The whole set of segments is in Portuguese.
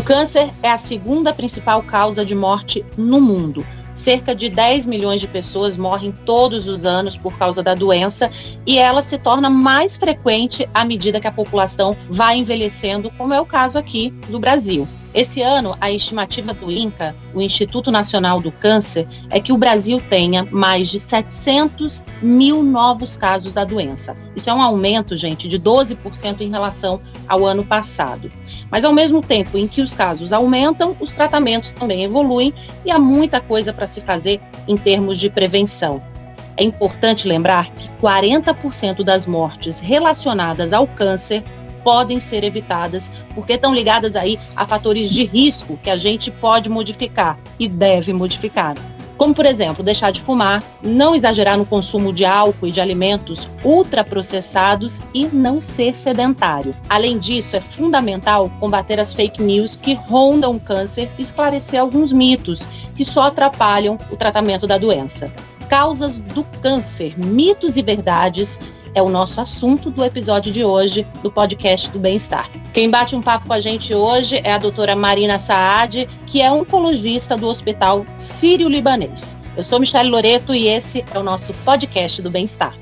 O câncer é a segunda principal causa de morte no mundo. Cerca de 10 milhões de pessoas morrem todos os anos por causa da doença e ela se torna mais frequente à medida que a população vai envelhecendo, como é o caso aqui do Brasil. Esse ano, a estimativa do INCA, o Instituto Nacional do Câncer, é que o Brasil tenha mais de 700 mil novos casos da doença. Isso é um aumento, gente, de 12% em relação ao ano passado. Mas, ao mesmo tempo em que os casos aumentam, os tratamentos também evoluem e há muita coisa para se fazer em termos de prevenção. É importante lembrar que 40% das mortes relacionadas ao câncer podem ser evitadas, porque estão ligadas aí a fatores de risco que a gente pode modificar e deve modificar. Como, por exemplo, deixar de fumar, não exagerar no consumo de álcool e de alimentos ultraprocessados e não ser sedentário. Além disso, é fundamental combater as fake news que rondam o câncer e esclarecer alguns mitos que só atrapalham o tratamento da doença. Causas do câncer, mitos e verdades é o nosso assunto do episódio de hoje do podcast do Bem-Estar. Quem bate um papo com a gente hoje é a doutora Marina Saad, que é oncologista do Hospital Sírio-Libanês. Eu sou Michelle Loreto e esse é o nosso podcast do Bem-Estar.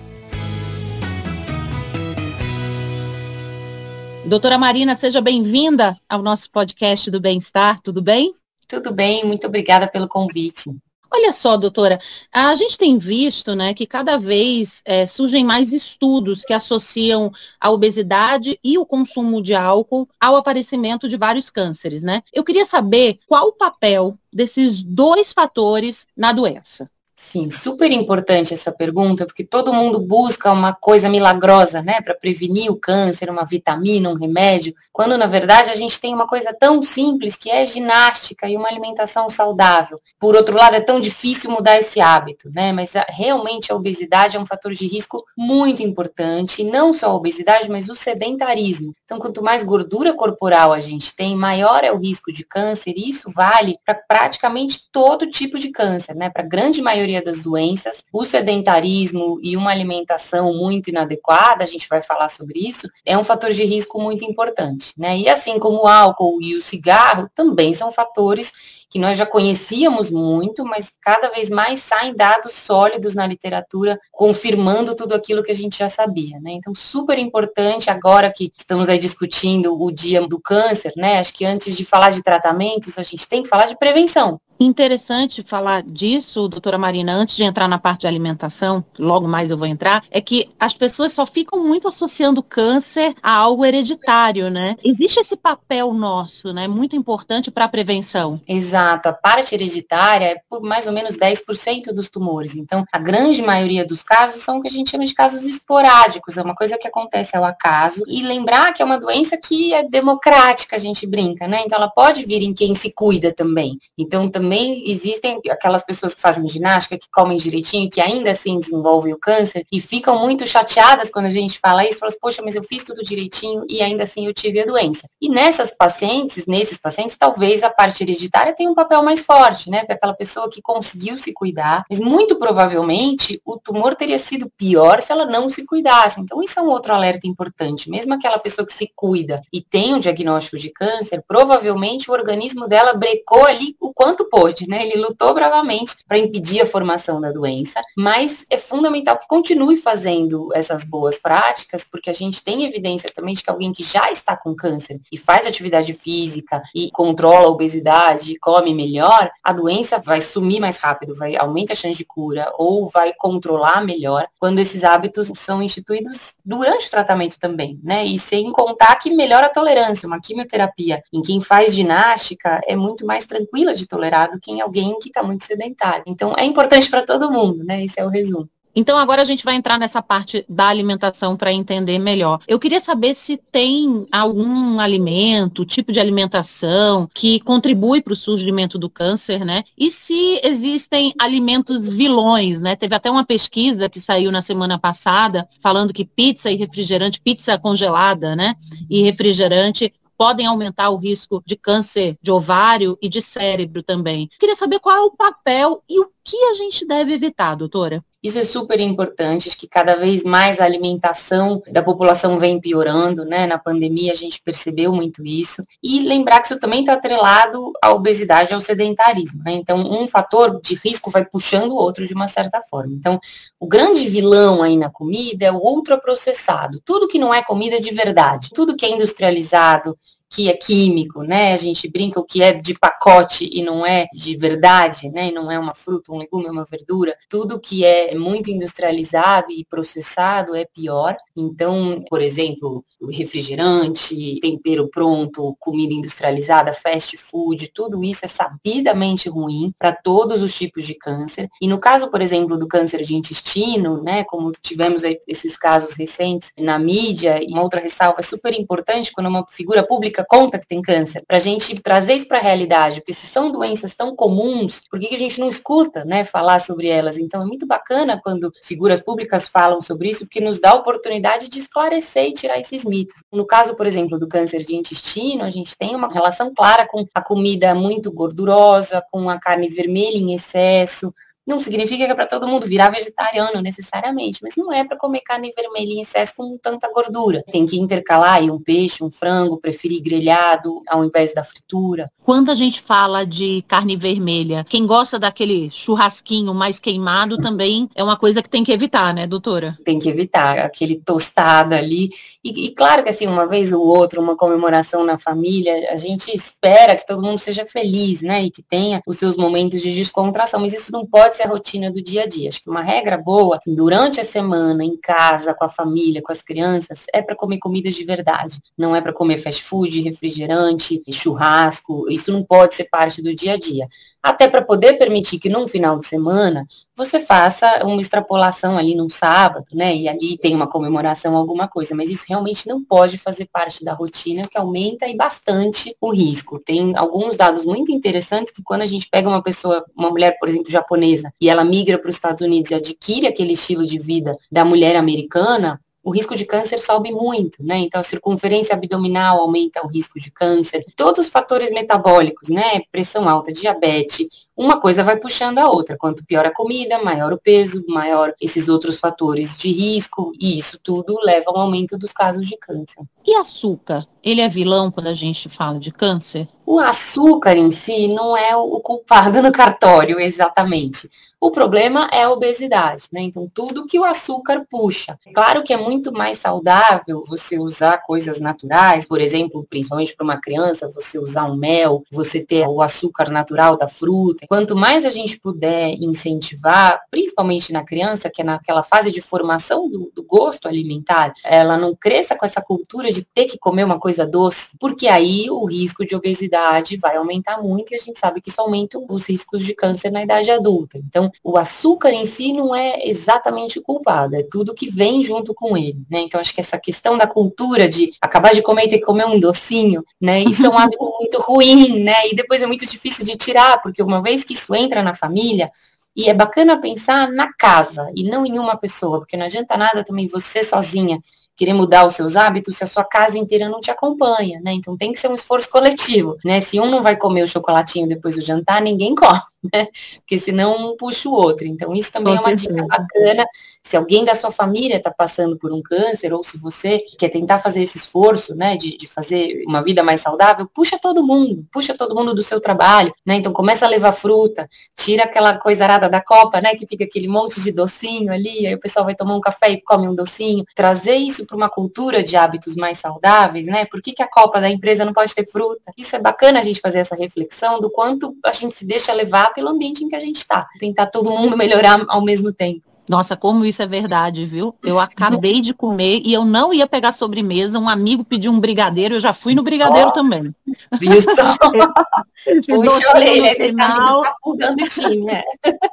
Doutora Marina, seja bem-vinda ao nosso podcast do Bem-Estar, tudo bem? Tudo bem, muito obrigada pelo convite. Olha só, doutora, a gente tem visto né, que cada vez é, surgem mais estudos que associam a obesidade e o consumo de álcool ao aparecimento de vários cânceres, né? Eu queria saber qual o papel desses dois fatores na doença. Sim, super importante essa pergunta, porque todo mundo busca uma coisa milagrosa, né, para prevenir o câncer, uma vitamina, um remédio, quando na verdade a gente tem uma coisa tão simples que é ginástica e uma alimentação saudável. Por outro lado, é tão difícil mudar esse hábito, né, mas a, realmente a obesidade é um fator de risco muito importante, não só a obesidade, mas o sedentarismo. Então, quanto mais gordura corporal a gente tem, maior é o risco de câncer, e isso vale para praticamente todo tipo de câncer, né, para grande maioria maioria das doenças. O sedentarismo e uma alimentação muito inadequada, a gente vai falar sobre isso, é um fator de risco muito importante, né? E assim como o álcool e o cigarro também são fatores que nós já conhecíamos muito, mas cada vez mais saem dados sólidos na literatura confirmando tudo aquilo que a gente já sabia, né? Então, super importante agora que estamos aí discutindo o dia do câncer, né? Acho que antes de falar de tratamentos, a gente tem que falar de prevenção, Interessante falar disso, doutora Marina, antes de entrar na parte de alimentação, logo mais eu vou entrar, é que as pessoas só ficam muito associando câncer a algo hereditário, né? Existe esse papel nosso, né? Muito importante para a prevenção. Exato. A parte hereditária é por mais ou menos 10% dos tumores. Então, a grande maioria dos casos são o que a gente chama de casos esporádicos, é uma coisa que acontece ao acaso. E lembrar que é uma doença que é democrática, a gente brinca, né? Então, ela pode vir em quem se cuida também. Então, também também existem aquelas pessoas que fazem ginástica, que comem direitinho, que ainda assim desenvolvem o câncer e ficam muito chateadas quando a gente fala isso, falam assim, poxa, mas eu fiz tudo direitinho e ainda assim eu tive a doença. E nessas pacientes, nesses pacientes, talvez a parte hereditária tenha um papel mais forte, né? Para aquela pessoa que conseguiu se cuidar, mas muito provavelmente o tumor teria sido pior se ela não se cuidasse. Então isso é um outro alerta importante. Mesmo aquela pessoa que se cuida e tem um diagnóstico de câncer, provavelmente o organismo dela brecou ali o quanto pôde, né? Ele lutou bravamente para impedir a formação da doença, mas é fundamental que continue fazendo essas boas práticas, porque a gente tem evidência também de que alguém que já está com câncer e faz atividade física e controla a obesidade e come melhor, a doença vai sumir mais rápido, vai aumentar a chance de cura ou vai controlar melhor quando esses hábitos são instituídos durante o tratamento também, né? E sem contar que melhora a tolerância, uma quimioterapia em quem faz ginástica é muito mais tranquila de tolerar do que em alguém que está muito sedentário. Então, é importante para todo mundo, né? Esse é o resumo. Então agora a gente vai entrar nessa parte da alimentação para entender melhor. Eu queria saber se tem algum alimento, tipo de alimentação que contribui para o surgimento do câncer, né? E se existem alimentos vilões, né? Teve até uma pesquisa que saiu na semana passada falando que pizza e refrigerante, pizza congelada, né? E refrigerante podem aumentar o risco de câncer de ovário e de cérebro também. Queria saber qual é o papel e o que a gente deve evitar, doutora? Isso é super importante, acho que cada vez mais a alimentação da população vem piorando, né? Na pandemia a gente percebeu muito isso. E lembrar que isso também está atrelado à obesidade, ao sedentarismo, né? Então, um fator de risco vai puxando o outro de uma certa forma. Então, o grande vilão aí na comida é o ultraprocessado. Tudo que não é comida de verdade, tudo que é industrializado, que é químico, né? A gente brinca o que é de pacote e não é de verdade, né? E não é uma fruta, um legume, uma verdura. Tudo que é muito industrializado e processado é pior. Então, por exemplo, refrigerante, tempero pronto, comida industrializada, fast food, tudo isso é sabidamente ruim para todos os tipos de câncer. E no caso, por exemplo, do câncer de intestino, né? Como tivemos esses casos recentes na mídia, e uma outra ressalva super importante quando uma figura pública conta que tem câncer, para a gente trazer isso para a realidade, porque se são doenças tão comuns, por que, que a gente não escuta, né, falar sobre elas? Então é muito bacana quando figuras públicas falam sobre isso, porque nos dá a oportunidade de esclarecer e tirar esses mitos. No caso, por exemplo, do câncer de intestino, a gente tem uma relação clara com a comida muito gordurosa, com a carne vermelha em excesso, não significa que é para todo mundo virar vegetariano necessariamente, mas não é para comer carne vermelha em excesso com tanta gordura. Tem que intercalar aí um peixe, um frango, preferir grelhado ao invés da fritura. Quando a gente fala de carne vermelha, quem gosta daquele churrasquinho mais queimado também é uma coisa que tem que evitar, né, doutora? Tem que evitar aquele tostado ali. E, e claro que assim, uma vez ou outra, uma comemoração na família, a gente espera que todo mundo seja feliz, né, e que tenha os seus momentos de descontração, mas isso não pode ser a rotina do dia a dia. Acho que uma regra boa, assim, durante a semana, em casa, com a família, com as crianças, é para comer comidas de verdade. Não é para comer fast food, refrigerante, churrasco. Isso não pode ser parte do dia a dia até para poder permitir que num final de semana você faça uma extrapolação ali num sábado, né? E ali tem uma comemoração, alguma coisa, mas isso realmente não pode fazer parte da rotina, que aumenta aí bastante o risco. Tem alguns dados muito interessantes que quando a gente pega uma pessoa, uma mulher, por exemplo, japonesa, e ela migra para os Estados Unidos e adquire aquele estilo de vida da mulher americana, o risco de câncer sobe muito, né? Então, a circunferência abdominal aumenta o risco de câncer. Todos os fatores metabólicos, né? Pressão alta, diabetes, uma coisa vai puxando a outra. Quanto pior a comida, maior o peso, maior esses outros fatores de risco, e isso tudo leva ao aumento dos casos de câncer. E açúcar? Ele é vilão quando a gente fala de câncer? O açúcar em si não é o culpado no cartório, exatamente. O problema é a obesidade, né? Então, tudo que o açúcar puxa. Claro que é muito mais saudável você usar coisas naturais, por exemplo, principalmente para uma criança, você usar um mel, você ter o açúcar natural da fruta. Quanto mais a gente puder incentivar, principalmente na criança, que é naquela fase de formação do, do gosto alimentar, ela não cresça com essa cultura de ter que comer uma coisa doce, porque aí o risco de obesidade vai aumentar muito e a gente sabe que isso aumenta os riscos de câncer na idade adulta. Então, o açúcar em si não é exatamente o culpado, é tudo que vem junto com ele, né? Então, acho que essa questão da cultura de acabar de comer e ter que comer um docinho, né? Isso é um hábito muito ruim, né? E depois é muito difícil de tirar, porque uma vez vez que isso entra na família, e é bacana pensar na casa e não em uma pessoa, porque não adianta nada também você sozinha querer mudar os seus hábitos se a sua casa inteira não te acompanha, né? Então tem que ser um esforço coletivo, né? Se um não vai comer o chocolatinho depois do jantar, ninguém come, né? Porque senão um puxa o outro. Então isso também Com é uma certeza. dica bacana. Se alguém da sua família está passando por um câncer, ou se você quer tentar fazer esse esforço, né, de, de fazer uma vida mais saudável, puxa todo mundo, puxa todo mundo do seu trabalho, né? Então começa a levar fruta, tira aquela coisa arada da copa, né? Que fica aquele monte de docinho ali, aí o pessoal vai tomar um café e come um docinho. Trazer isso para uma cultura de hábitos mais saudáveis, né? Por que, que a copa da empresa não pode ter fruta? Isso é bacana a gente fazer essa reflexão do quanto a gente se deixa levar pelo ambiente em que a gente está. Tentar todo mundo melhorar ao mesmo tempo. Nossa, como isso é verdade, viu? Eu acabei de comer e eu não ia pegar sobremesa. Um amigo pediu um brigadeiro, eu já fui no brigadeiro oh, também. Viu só? Puxa a orelha, esse amigo tá o time, né?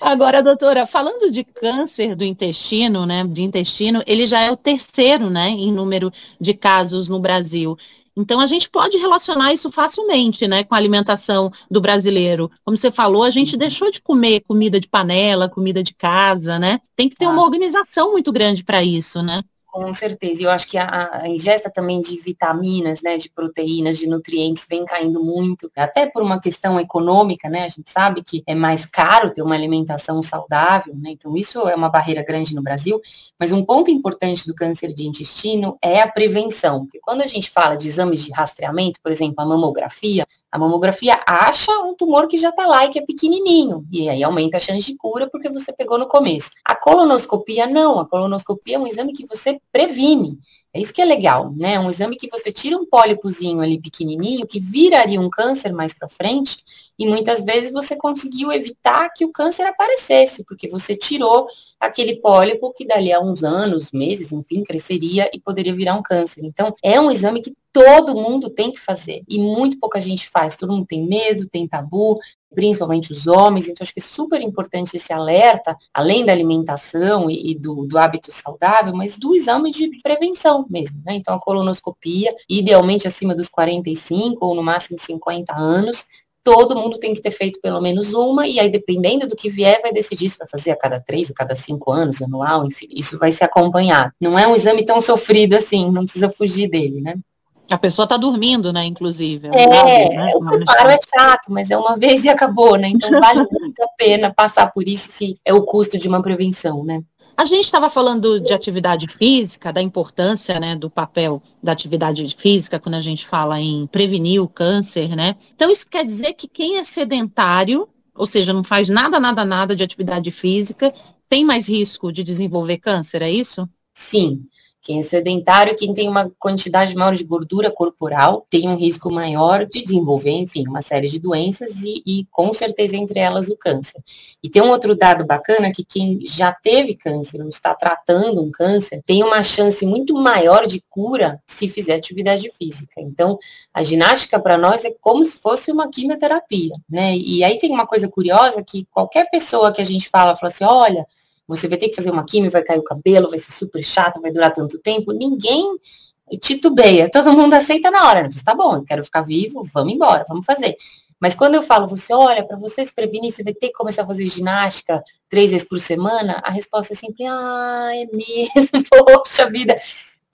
Agora, doutora, falando de câncer do intestino, né, de intestino, ele já é o terceiro, né, em número de casos no Brasil. Então a gente pode relacionar isso facilmente, né, com a alimentação do brasileiro. Como você falou, a gente deixou de comer comida de panela, comida de casa, né? Tem que ter ah. uma organização muito grande para isso, né? Com certeza. Eu acho que a, a, ingesta também de vitaminas, né, de proteínas, de nutrientes vem caindo muito, até por uma questão econômica, né? A gente sabe que é mais caro ter uma alimentação saudável, né? Então isso é uma barreira grande no Brasil. Mas um ponto importante do câncer de intestino é a prevenção, porque quando a gente fala de exames de rastreamento, por exemplo, a mamografia, a mamografia acha um tumor que já está lá e que é pequenininho, e aí aumenta a chance de cura porque você pegou no começo. A colonoscopia não, a colonoscopia é um exame que você previne. É isso que é legal, né? Um exame que você tira um pólipozinho ali pequenininho que viraria um câncer mais para frente e muitas vezes você conseguiu evitar que o câncer aparecesse, porque você tirou aquele pólipo que dali a uns anos, meses, enfim, cresceria e poderia virar um câncer. Então, é um exame que todo mundo tem que fazer e muito pouca gente faz. Todo mundo tem medo, tem tabu, principalmente os homens. Então, acho que é super importante esse alerta, além da alimentação e, e do, do, hábito saudável, mas do exame de prevenção mesmo. Né? Então, a colonoscopia, idealmente acima dos 45 ou no máximo 50 anos, todo mundo tem que ter feito pelo menos uma, e aí, dependendo do que vier, vai decidir se vai fazer a cada três, a cada cinco anos, anual, enfim, isso vai ser acompanhado. Não é um exame tão sofrido assim, não precisa fugir dele, né? A pessoa está dormindo, né, inclusive. É, é né? o preparo é chato, mas é uma vez e acabou, né? Então vale muito a pena passar por isso se é o custo de uma prevenção, né? A gente estava falando de atividade física, da importância né, do papel da atividade física quando a gente fala em prevenir o câncer, né? Então, isso quer dizer que quem é sedentário, ou seja, não faz nada, nada, nada de atividade física, tem mais risco de desenvolver câncer, é isso? Sim. Quem é sedentário, quem tem uma quantidade maior de gordura corporal, tem um risco maior de desenvolver, enfim, uma série de doenças e, e, com certeza entre elas o câncer. E tem um outro dado bacana que quem já teve câncer ou está tratando um câncer tem uma chance muito maior de cura se fizer atividade física. Então, a ginástica para nós é como se fosse uma quimioterapia, né? E aí tem uma coisa curiosa que qualquer pessoa que a gente fala, fala assim, olha, você vai ter que fazer uma química, vai cair o cabelo, vai ser super chato, vai durar tanto tempo. Ninguém titubeia, todo mundo aceita na hora. Né? Tá bom, eu quero ficar vivo, vamos embora, vamos fazer. Mas quando eu falo, você olha, para você se prevenir, você vai ter que começar a fazer ginástica três vezes por semana, a resposta é sempre, ah, é mesmo, poxa vida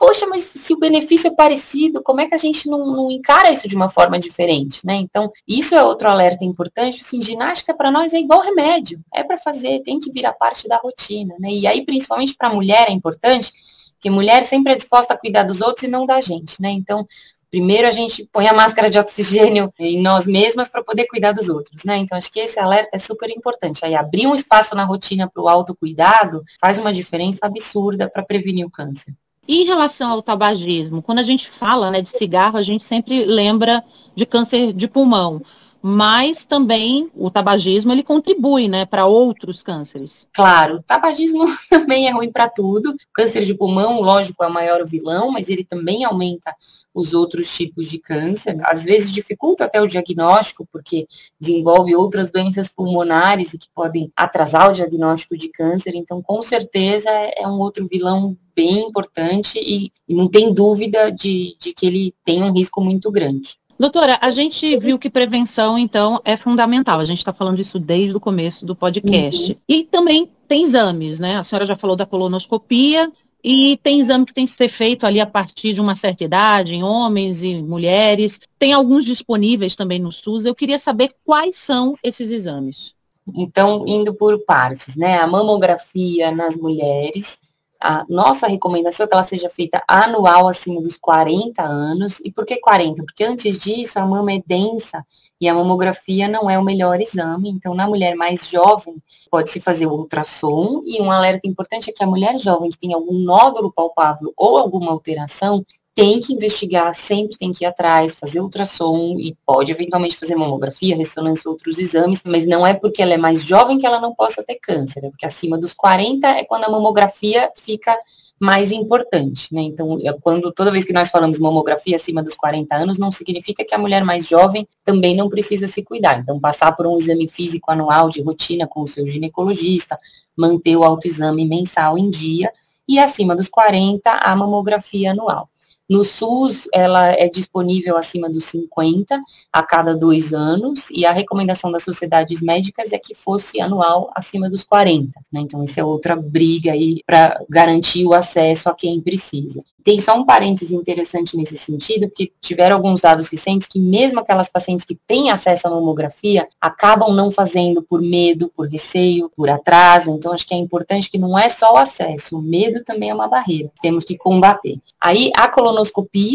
poxa, mas se o benefício é parecido, como é que a gente não, não encara isso de uma forma diferente, né? Então, isso é outro alerta importante, assim, ginástica para nós é igual remédio, é para fazer, tem que virar parte da rotina, né? E aí, principalmente para a mulher é importante, porque mulher sempre é disposta a cuidar dos outros e não da gente, né? Então, primeiro a gente põe a máscara de oxigênio em nós mesmas para poder cuidar dos outros, né? Então acho que esse alerta é super importante. Aí abrir um espaço na rotina para o autocuidado faz uma diferença absurda para prevenir o câncer. E em relação ao tabagismo, quando a gente fala né, de cigarro, a gente sempre lembra de câncer de pulmão mas também o tabagismo ele contribui, né, para outros cânceres. Claro, o tabagismo também é ruim para tudo. Câncer de pulmão, lógico, é o maior vilão, mas ele também aumenta os outros tipos de câncer. Às vezes dificulta até o diagnóstico, porque desenvolve outras doenças pulmonares e que podem atrasar o diagnóstico de câncer. Então, com certeza, é um outro vilão bem importante e, e não tem dúvida de, de que ele tem um risco muito grande. Doutora, a gente viu que prevenção, então, é fundamental. A gente está falando isso desde o começo do podcast. Uhum. E também tem exames, né? A senhora já falou da colonoscopia, e tem exame que tem que ser feito ali a partir de uma certa idade, em homens e mulheres. Tem alguns disponíveis também no SUS. Eu queria saber quais são esses exames. Então, indo por partes, né? A mamografia nas mulheres, a nossa recomendação é que ela seja feita anual acima dos 40 anos. E por que 40? Porque antes disso a mama é densa e a mamografia não é o melhor exame. Então, na mulher mais jovem, pode-se fazer o ultrassom. E um alerta importante é que a mulher jovem que tem algum nódulo palpável ou alguma alteração, tem que investigar, sempre tem que ir atrás, fazer ultrassom e pode eventualmente fazer mamografia, ressonância, outros exames, mas não é porque ela é mais jovem que ela não possa ter câncer, é porque acima dos 40 é quando a mamografia fica mais importante, né? Então, é quando toda vez que nós falamos mamografia acima dos 40 anos, não significa que a mulher mais jovem também não precisa se cuidar. Então, passar por um exame físico anual de rotina com o seu ginecologista, manter o autoexame mensal em dia e acima dos 40 a mamografia anual. No SUS, ela é disponível acima dos 50 a cada dois anos, e a recomendação das sociedades médicas é que fosse anual acima dos 40. Né? Então, essa é outra briga aí para garantir o acesso a quem precisa. Tem só um parênteses interessante nesse sentido, porque tiveram alguns dados recentes que mesmo aquelas pacientes que têm acesso à mamografia acabam não fazendo por medo, por receio, por atraso. Então, acho que é importante que não é só o acesso, o medo também é uma barreira. Temos que combater. Aí, a colonoscopia,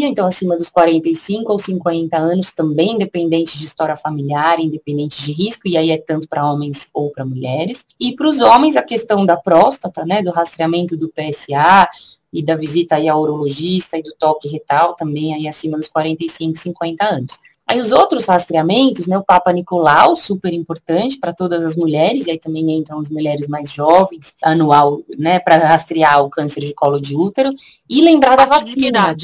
então, acima dos 45 ou 50 anos, também independente de história familiar, independente de risco, e aí é tanto para homens ou para mulheres. E para os homens, a questão da próstata, né, do rastreamento do PSA, e da visita aí ao urologista e do toque retal também aí acima dos 45, 50 anos. Aí os outros rastreamentos, né, o Papa Nicolau, super importante para todas as mulheres, e aí também entram as mulheres mais jovens, anual, né, para rastrear o câncer de colo de útero, e lembrar da vacina.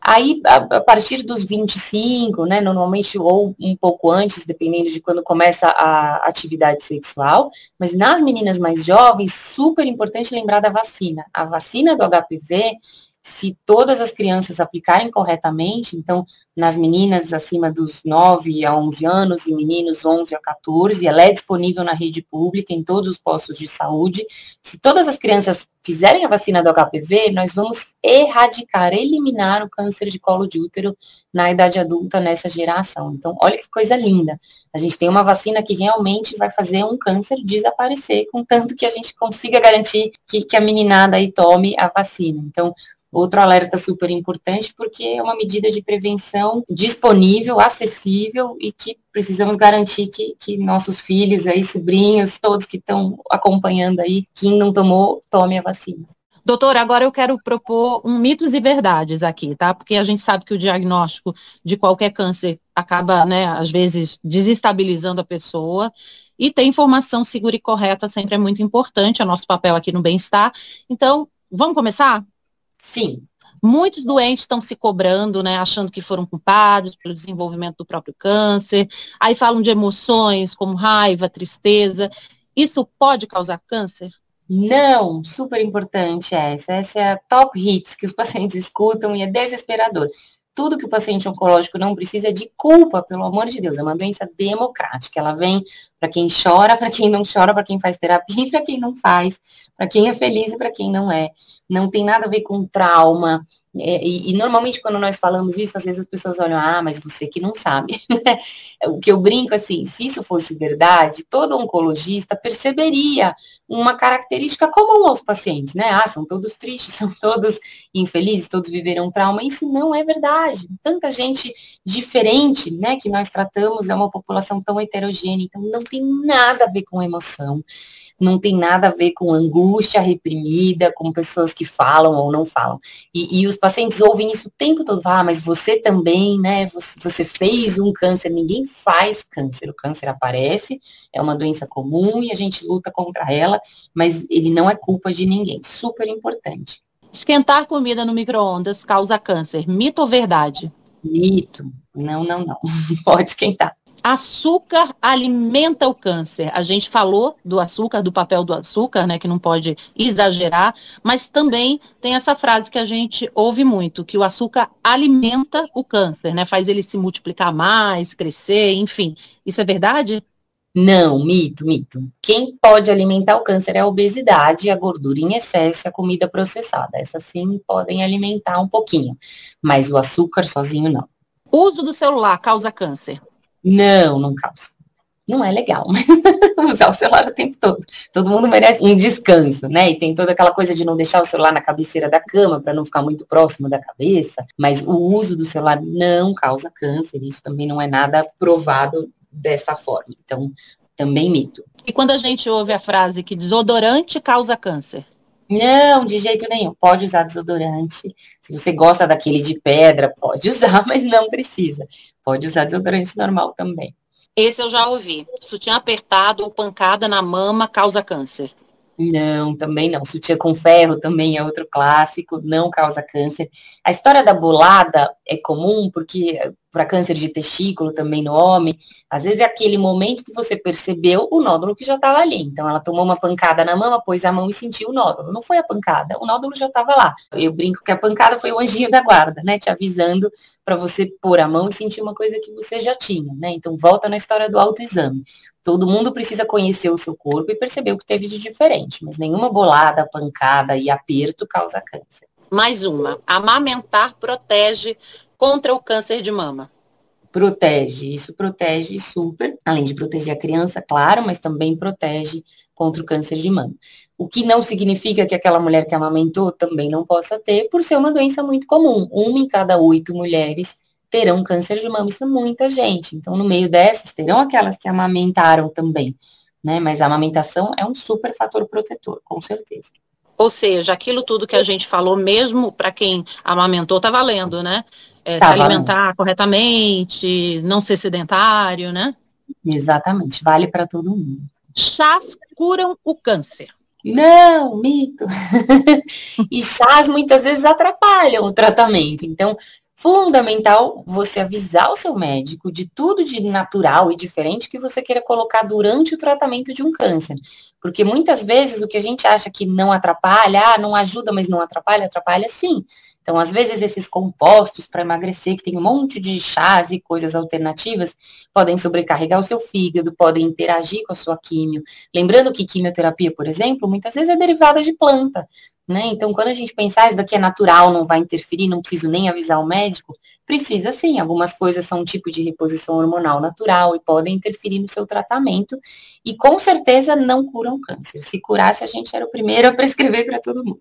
Aí, a, a, partir dos 25, né, normalmente ou um pouco antes, dependendo de quando começa a atividade sexual, mas nas meninas mais jovens, super importante lembrar da vacina. A vacina do HPV, se todas as crianças aplicarem corretamente, então nas meninas acima dos 9 a 11 anos e meninos 11 a 14, ela é disponível na rede pública em todos os postos de saúde. Se todas as crianças fizerem a vacina do HPV, nós vamos erradicar, eliminar o câncer de colo de útero na idade adulta nessa geração. Então, olha que coisa linda. A gente tem uma vacina que realmente vai fazer um câncer desaparecer, contanto que a gente consiga garantir que, que a meninada aí tome a vacina. Então, Outro alerta super importante, porque é uma medida de prevenção disponível, acessível e que precisamos garantir que, que nossos filhos, aí, sobrinhos, todos que estão acompanhando aí, quem não tomou, tome a vacina. Doutor, agora eu quero propor um mitos e verdades aqui, tá? Porque a gente sabe que o diagnóstico de qualquer câncer acaba, né, às vezes, desestabilizando a pessoa. E ter informação segura e correta sempre é muito importante, é nosso papel aqui no bem-estar. Então, vamos começar? Sim. Muitos doentes estão se cobrando, né, achando que foram culpados pelo desenvolvimento do próprio câncer. Aí falam de emoções como raiva, tristeza. Isso pode causar câncer? Não, super importante essa. Essa é a top hits que os pacientes escutam e é desesperador. Tudo que o paciente oncológico não precisa é de culpa, pelo amor de Deus. É uma doença democrática. Ela vem para quem chora, para quem não chora, para quem faz terapia e para quem não faz, para quem é feliz e para quem não é. Não tem nada a ver com trauma. É, e, e, normalmente quando nós falamos isso, às vezes as pessoas olham, ah, mas você que não sabe. Né? o que eu brinco assim, se isso fosse verdade, todo oncologista perceberia uma característica comum aos pacientes, né? Ah, são todos tristes, são todos infelizes, todos viveram trauma. Isso não é verdade. Tanta gente diferente, né, que nós tratamos, é uma população tão heterogênea, então não tem nada a ver com emoção não tem nada a ver com angústia reprimida, com pessoas que falam ou não falam. E, e os pacientes ouvem isso o tempo todo, ah, mas você também, né, você, você, fez um câncer, ninguém faz câncer, o câncer aparece, é uma doença comum e a gente luta contra ela, mas ele não é culpa de ninguém, super importante. Esquentar comida no micro-ondas causa câncer, mito ou verdade? Mito, não, não, não, pode esquentar. Açúcar alimenta o câncer. A gente falou do açúcar, do papel do açúcar, né, que não pode exagerar, mas também tem essa frase que a gente ouve muito, que o açúcar alimenta o câncer, né, faz ele se multiplicar mais, crescer, enfim. Isso é verdade? Não, mito, mito. Quem pode alimentar o câncer é a obesidade, a gordura em excesso, a comida processada. Essas sim podem alimentar um pouquinho, mas o açúcar sozinho não. O uso do celular causa câncer? Não, não causa. Não é legal, mas usar o celular o tempo todo. Todo mundo merece um descanso, né? E tem toda aquela coisa de não deixar o celular na cabeceira da cama para não ficar muito próximo da cabeça. Mas o uso do celular não causa câncer. Isso também não é nada provado dessa forma. Então, também mito. E quando a gente ouve a frase que desodorante causa câncer? Não, de jeito nenhum. Pode usar desodorante. Se você gosta daquele de pedra, pode usar, mas não precisa. Pode usar desodorante normal também. Esse eu já ouvi. Sutiã apertado ou pancada na mama causa câncer. Não, também não. Sutiã com ferro também é outro clássico, não causa câncer. A história da bolada é comum porque para câncer de testículo também no homem. Às vezes é aquele momento que você percebeu o nódulo que já estava ali. Então ela tomou uma pancada na mama, pôs a mão e sentiu o nódulo. Não foi a pancada, o nódulo já estava lá. Eu brinco que a pancada foi o anjinho da guarda, né? Te avisando para você pôr a mão e sentir uma coisa que você já tinha, né? Então volta na história do autoexame. Todo mundo precisa conhecer o seu corpo e perceber o que teve de diferente, mas nenhuma bolada, pancada e aperto causa câncer. Mais uma. Amamentar protege contra o câncer de mama? Protege, isso protege super, além de proteger a criança, claro, mas também protege contra o câncer de mama. O que não significa que aquela mulher que amamentou também não possa ter, por ser uma doença muito comum. Uma em cada oito mulheres terão câncer de mama, isso é muita gente. Então, no meio dessas, terão aquelas que amamentaram também, né? Mas a amamentação é um super fator protetor, com certeza. Ou seja, aquilo tudo que a gente falou, mesmo para quem amamentou, tá valendo, né? É, tá se alimentar valendo. corretamente, não ser sedentário, né? Exatamente, vale para todo mundo. Chás curam o câncer. Não, mito. e chás muitas vezes atrapalham o tratamento. Então, fundamental você avisar o seu médico de tudo de natural e diferente que você queira colocar durante o tratamento de um câncer. Porque muitas vezes o que a gente acha que não atrapalha, ah, não ajuda, mas não atrapalha, atrapalha sim. Então, às vezes, esses compostos para emagrecer, que tem um monte de chás e coisas alternativas, podem sobrecarregar o seu fígado, podem interagir com a sua químio. Lembrando que quimioterapia, por exemplo, muitas vezes é derivada de planta. Né? Então, quando a gente pensar, ah, isso daqui é natural, não vai interferir, não preciso nem avisar o médico, precisa sim. Algumas coisas são um tipo de reposição hormonal natural e podem interferir no seu tratamento. E com certeza não curam câncer. Se curasse, a gente era o primeiro a prescrever para todo mundo.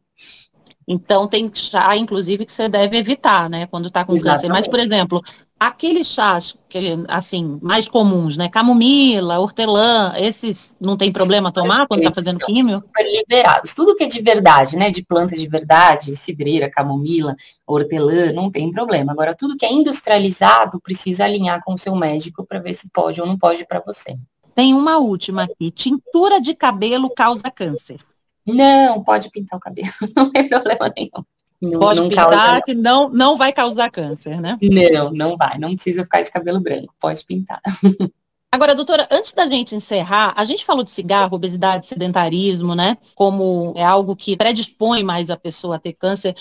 Então tem chá, inclusive, que você deve evitar, né, quando está com Exatamente. câncer. Mas, por exemplo, aqueles chás que, assim, mais comuns, né, camomila, hortelã, esses não tem problema tomar quando está fazendo químio? Super liberados. Tudo que é de verdade, né, de planta de verdade, cidreira, camomila, hortelã, não tem problema. Agora, tudo que é industrializado precisa alinhar com o seu médico para ver se pode ou não pode para você. Tem uma última aqui. Tintura de cabelo causa câncer. Não, pode pintar o cabelo, não tem problema nenhum. Não, pode não pintar causa... que não, não vai causar câncer, né? Não, não vai. Não precisa ficar de cabelo branco, pode pintar. Agora, doutora, antes da gente encerrar, a gente falou de cigarro, obesidade, sedentarismo, né? Como é algo que predispõe mais a pessoa a ter câncer.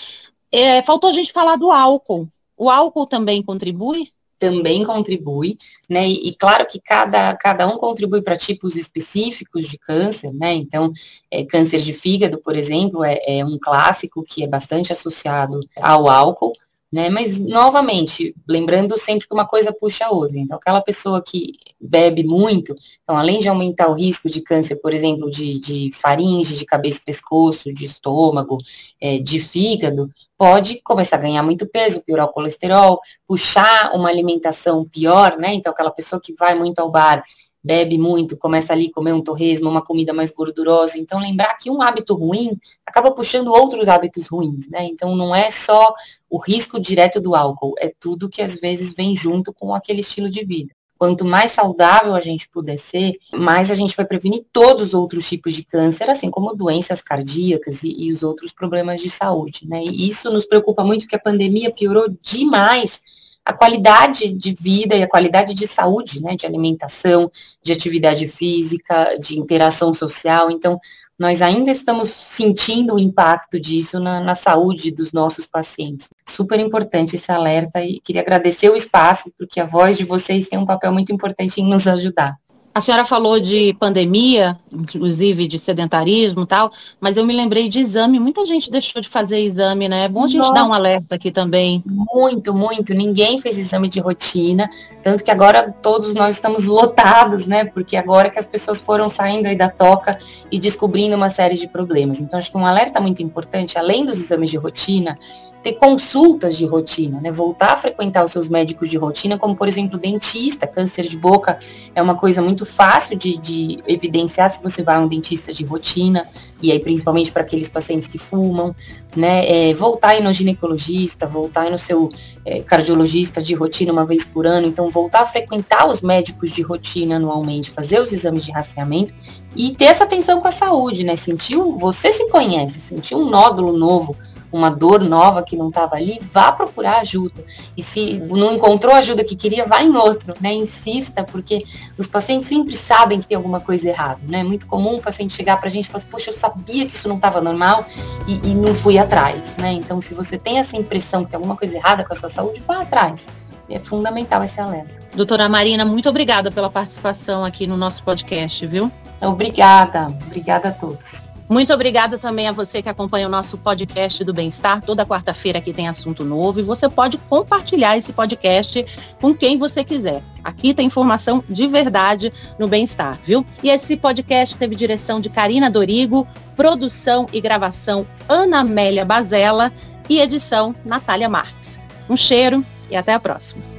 É, faltou a gente falar do álcool. O álcool também contribui? Também contribui, né? E, e, claro que cada, cada um contribui para tipos específicos de câncer, né? Então, é, câncer de fígado, por exemplo, é, é um clássico que é bastante associado ao álcool, né? Mas, novamente, lembrando sempre que uma coisa puxa a outra. Então, aquela pessoa que bebe muito, então, além de aumentar o risco de câncer, por exemplo, de, de faringe, de cabeça e pescoço, de estômago, é, de fígado, pode começar a ganhar muito peso, piorar o colesterol, puxar uma alimentação pior, né? Então, aquela pessoa que vai muito ao bar bebe muito, começa ali a comer um torresmo, uma comida mais gordurosa. Então, lembrar que um hábito ruim acaba puxando outros hábitos ruins, né? Então, não é só o risco direto do álcool, é tudo que às vezes vem junto com aquele estilo de vida. Quanto mais saudável a gente puder ser, mais a gente vai prevenir todos os outros tipos de câncer, assim como doenças cardíacas e, e os outros problemas de saúde, né? E isso nos preocupa muito, porque a pandemia piorou demais a qualidade de vida e a qualidade de saúde, né, de alimentação, de atividade física, de interação social. Então, nós ainda estamos sentindo o impacto disso na, na, saúde dos nossos pacientes. Super importante esse alerta e queria agradecer o espaço, porque a voz de vocês tem um papel muito importante em nos ajudar. A senhora falou de pandemia, inclusive de sedentarismo e tal, mas eu me lembrei de exame. Muita gente deixou de fazer exame, né? É bom a gente Nossa. dar um alerta aqui também. Muito, muito. Ninguém fez exame de rotina, tanto que agora todos nós estamos lotados, né? Porque agora que as pessoas foram saindo aí da toca e descobrindo uma série de problemas. Então, acho que um alerta muito importante, além dos exames de rotina, ter consultas de rotina, né? Voltar a frequentar os seus médicos de rotina, como por exemplo dentista, câncer de boca é uma coisa muito fácil de, de evidenciar se você vai a um dentista de rotina, e aí principalmente para aqueles pacientes que fumam, né? É, voltar aí no ginecologista, voltar aí no seu é, cardiologista de rotina uma vez por ano, então voltar a frequentar os médicos de rotina anualmente, fazer os exames de rastreamento e ter essa atenção com a saúde, né? Sentiu, você se conhece, sentiu um nódulo novo uma dor nova que não estava ali, vá procurar ajuda. E se não encontrou a ajuda que queria, vá em outro, né? Insista, porque os pacientes sempre sabem que tem alguma coisa errada, né? É muito comum o paciente chegar para a gente e falar assim, poxa, eu sabia que isso não estava normal e, e não fui atrás, né? Então, se você tem essa impressão que tem alguma coisa errada com a sua saúde, vá atrás. É fundamental esse alerta. Doutora Marina, muito obrigada pela participação aqui no nosso podcast, viu? Obrigada, obrigada a todos. Muito obrigada também a você que acompanha o nosso podcast do Bem-Estar. Toda quarta-feira aqui tem assunto novo e você pode compartilhar esse podcast com quem você quiser. Aqui tem informação de verdade no Bem-Estar, viu? E esse podcast teve direção de Karina Dorigo, produção e gravação Ana Amélia Bazella e edição Natália Marques. Um cheiro e até a próxima.